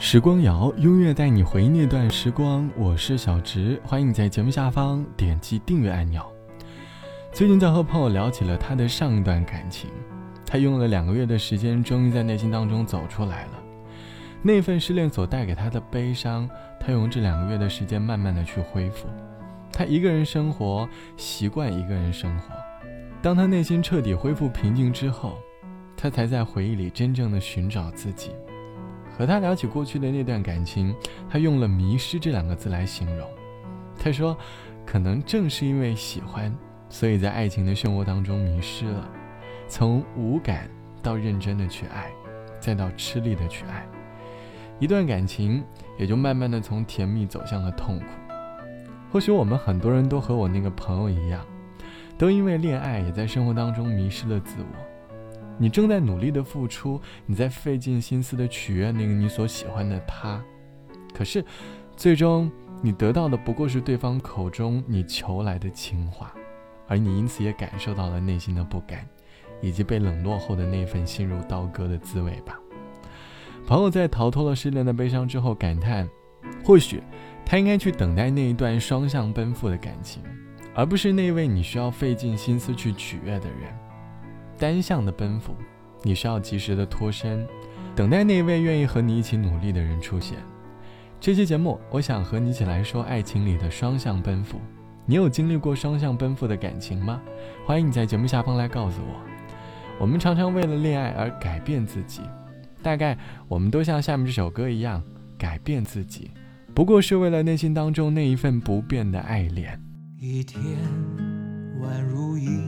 时光谣，音乐带你回忆那段时光。我是小植，欢迎你在节目下方点击订阅按钮。最近在和朋友聊起了他的上一段感情，他用了两个月的时间，终于在内心当中走出来了。那份失恋所带给他的悲伤，他用这两个月的时间慢慢的去恢复。他一个人生活，习惯一个人生活。当他内心彻底恢复平静之后，他才在回忆里真正的寻找自己。和他聊起过去的那段感情，他用了“迷失”这两个字来形容。他说：“可能正是因为喜欢，所以在爱情的漩涡当中迷失了，从无感到认真的去爱，再到吃力的去爱，一段感情也就慢慢的从甜蜜走向了痛苦。或许我们很多人都和我那个朋友一样，都因为恋爱也在生活当中迷失了自我。”你正在努力的付出，你在费尽心思的取悦那个你所喜欢的他，可是，最终你得到的不过是对方口中你求来的情话，而你因此也感受到了内心的不甘，以及被冷落后的那份心如刀割的滋味吧。朋友在逃脱了失恋的悲伤之后感叹，或许他应该去等待那一段双向奔赴的感情，而不是那位你需要费尽心思去取悦的人。单向的奔赴，你需要及时的脱身，等待那位愿意和你一起努力的人出现。这期节目，我想和你一起来说爱情里的双向奔赴。你有经历过双向奔赴的感情吗？欢迎你在节目下方来告诉我。我们常常为了恋爱而改变自己，大概我们都像下面这首歌一样，改变自己，不过是为了内心当中那一份不变的爱恋。一天宛如一年。一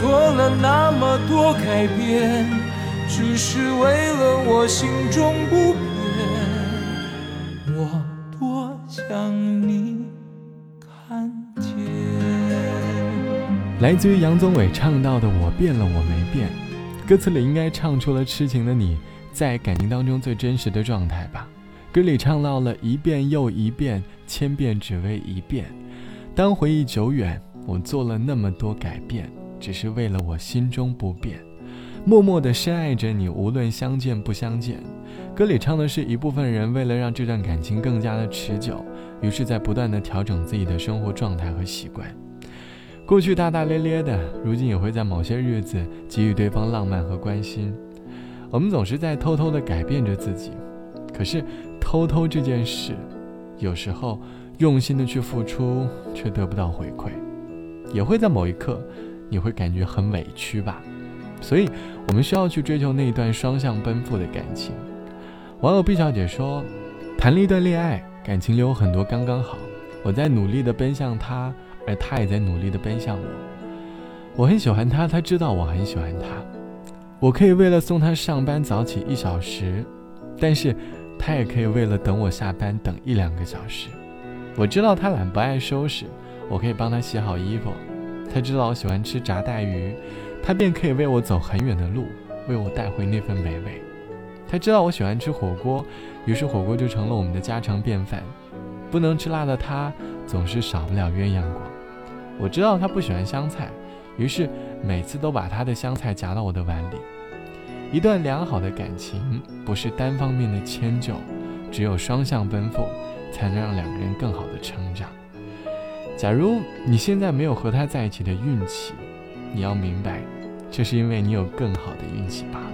做了那么多改变。只是为了我心中不变。我多想你看见。来自于杨宗纬唱到的“我变了，我没变”，歌词里应该唱出了痴情的你在感情当中最真实的状态吧。歌里唱到了一遍又一遍，千遍只为一遍。当回忆久远，我做了那么多改变，只是为了我心中不变。默默地深爱着你，无论相见不相见。歌里唱的是一部分人为了让这段感情更加的持久，于是，在不断的调整自己的生活状态和习惯。过去大大咧咧的，如今也会在某些日子给予对方浪漫和关心。我们总是在偷偷的改变着自己，可是偷偷这件事，有时候用心的去付出，却得不到回馈，也会在某一刻，你会感觉很委屈吧。所以，我们需要去追求那一段双向奔赴的感情。网友毕小姐说：“谈了一段恋爱，感情里有很多刚刚好。我在努力的奔向他，而他也在努力的奔向我。我很喜欢他，他知道我很喜欢他。我可以为了送他上班早起一小时，但是他也可以为了等我下班等一两个小时。我知道他懒不爱收拾，我可以帮他洗好衣服。他知道我喜欢吃炸带鱼。”他便可以为我走很远的路，为我带回那份美味。他知道我喜欢吃火锅，于是火锅就成了我们的家常便饭。不能吃辣的他，总是少不了鸳鸯锅。我知道他不喜欢香菜，于是每次都把他的香菜夹到我的碗里。一段良好的感情，不是单方面的迁就，只有双向奔赴，才能让两个人更好的成长。假如你现在没有和他在一起的运气，你要明白，这是因为你有更好的运气罢了。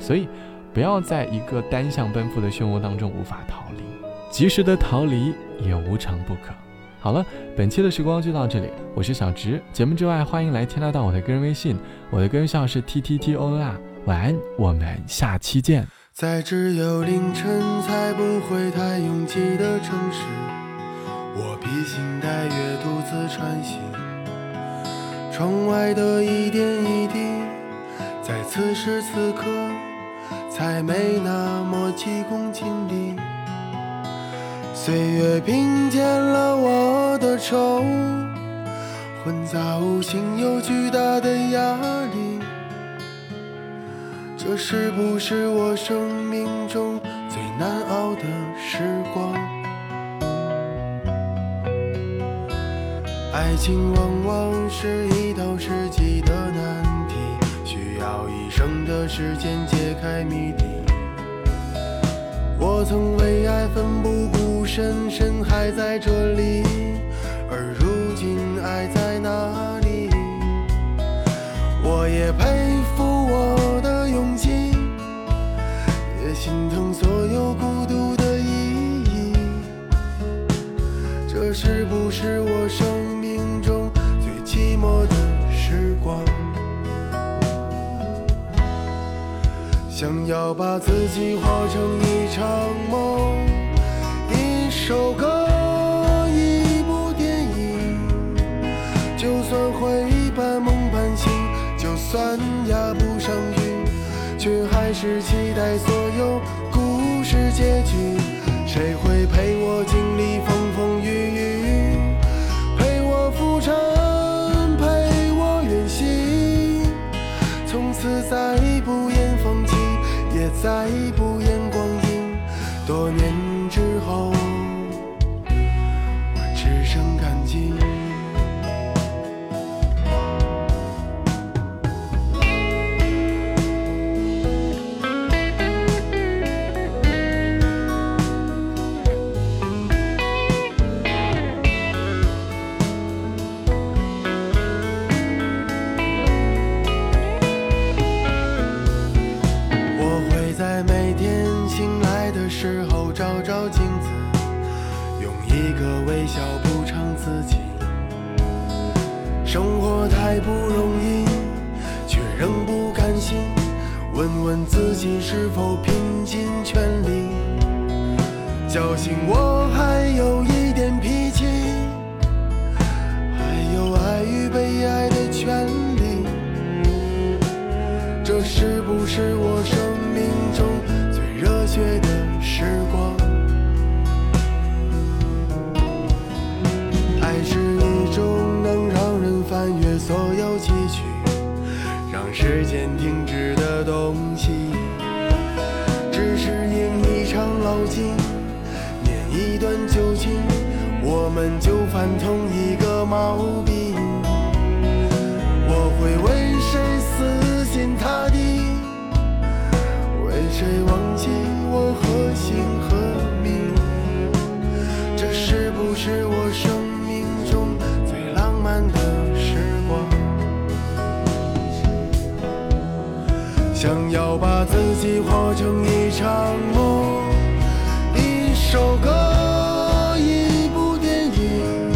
所以，不要在一个单向奔赴的漩涡当中无法逃离，及时的逃离也无常不可。好了，本期的时光就到这里，我是小直。节目之外，欢迎来添加到我的个人微信，我的个人号是 t t t o n r。晚安，我们下期见。在只有凌晨才不会太拥挤的城市，披星戴月独自穿行。窗外的一点一滴，在此时此刻才没那么急功近利。岁月平添了我的愁，混杂无形又巨大的压力。这是不是我生命中最难熬的时光？爱情往往是一道世纪的难题，需要一生的时间解开谜底。我曾为爱奋不顾身，身还在这里，而如今爱在哪里？我也佩服我的勇气，也心疼所有孤独的意义。这是不是我生想要把自己活成一场梦，一首歌，一部电影。就算会半梦半醒，就算压不上韵，却还是期待所有故事结局。谁会问问自己是否拼尽全力，侥幸我还有东西，只是念一场老情，念一段旧情，我们就犯同一个毛病。我会为谁死心塌地，为谁忘记我何姓何名？这是不是我？想要把自己活成一场梦，一首歌，一部电影。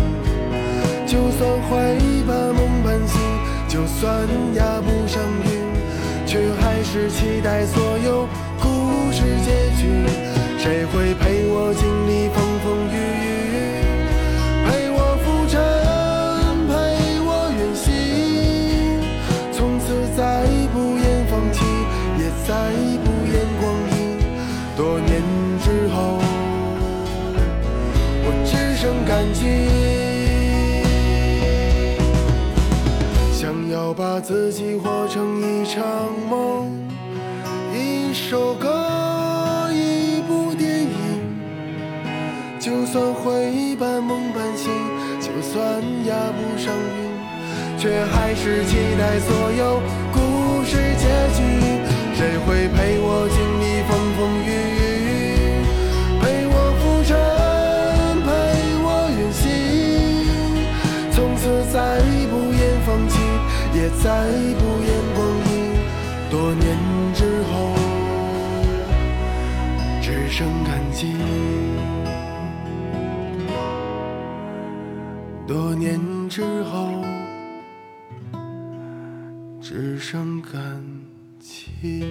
就算会把梦半醒，就算压不上韵，却还是期待所有故事结局。谁会陪我经自己活成一场梦，一首歌，一部电影。就算会半梦半醒，就算压不上韵，却还是期待所有故事结局。谁会陪我经历再不言光阴。多年之后，只剩感激。多年之后，只剩感激。